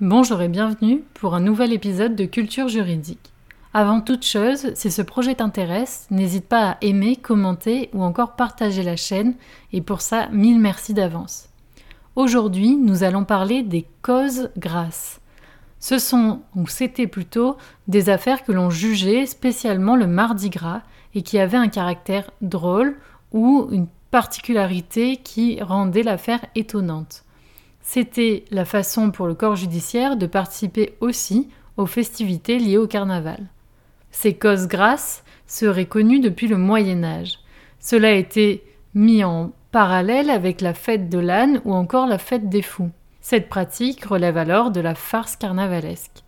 Bonjour et bienvenue pour un nouvel épisode de Culture juridique. Avant toute chose, si ce projet t'intéresse, n'hésite pas à aimer, commenter ou encore partager la chaîne et pour ça, mille merci d'avance. Aujourd'hui, nous allons parler des causes grasses. Ce sont, ou c'était plutôt, des affaires que l'on jugeait spécialement le mardi gras et qui avaient un caractère drôle ou une particularité qui rendait l'affaire étonnante. C'était la façon pour le corps judiciaire de participer aussi aux festivités liées au carnaval. Ces causes grasses seraient connues depuis le Moyen Âge. Cela a été mis en parallèle avec la fête de l'âne ou encore la fête des fous. Cette pratique relève alors de la farce carnavalesque.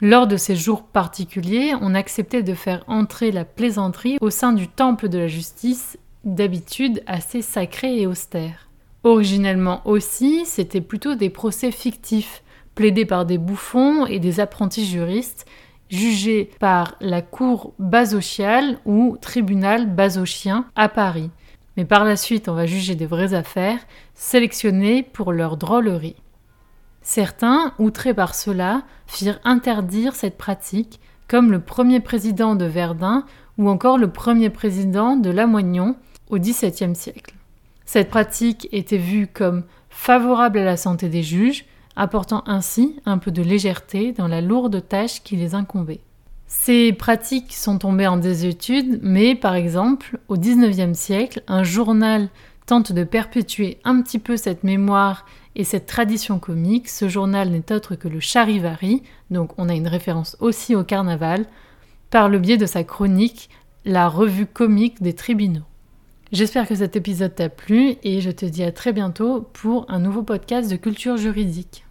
Lors de ces jours particuliers, on acceptait de faire entrer la plaisanterie au sein du temple de la justice d'habitude assez sacré et austère. Originellement aussi, c'était plutôt des procès fictifs, plaidés par des bouffons et des apprentis juristes, jugés par la cour basochiale ou tribunal basochien à Paris. Mais par la suite, on va juger des vraies affaires, sélectionnées pour leur drôlerie. Certains, outrés par cela, firent interdire cette pratique, comme le premier président de Verdun ou encore le premier président de Lamoignon, au XVIIe siècle. Cette pratique était vue comme favorable à la santé des juges, apportant ainsi un peu de légèreté dans la lourde tâche qui les incombait. Ces pratiques sont tombées en désuétude, mais par exemple, au XIXe siècle, un journal tente de perpétuer un petit peu cette mémoire et cette tradition comique. Ce journal n'est autre que le Charivari, donc on a une référence aussi au carnaval, par le biais de sa chronique La revue comique des tribunaux. J'espère que cet épisode t'a plu et je te dis à très bientôt pour un nouveau podcast de culture juridique.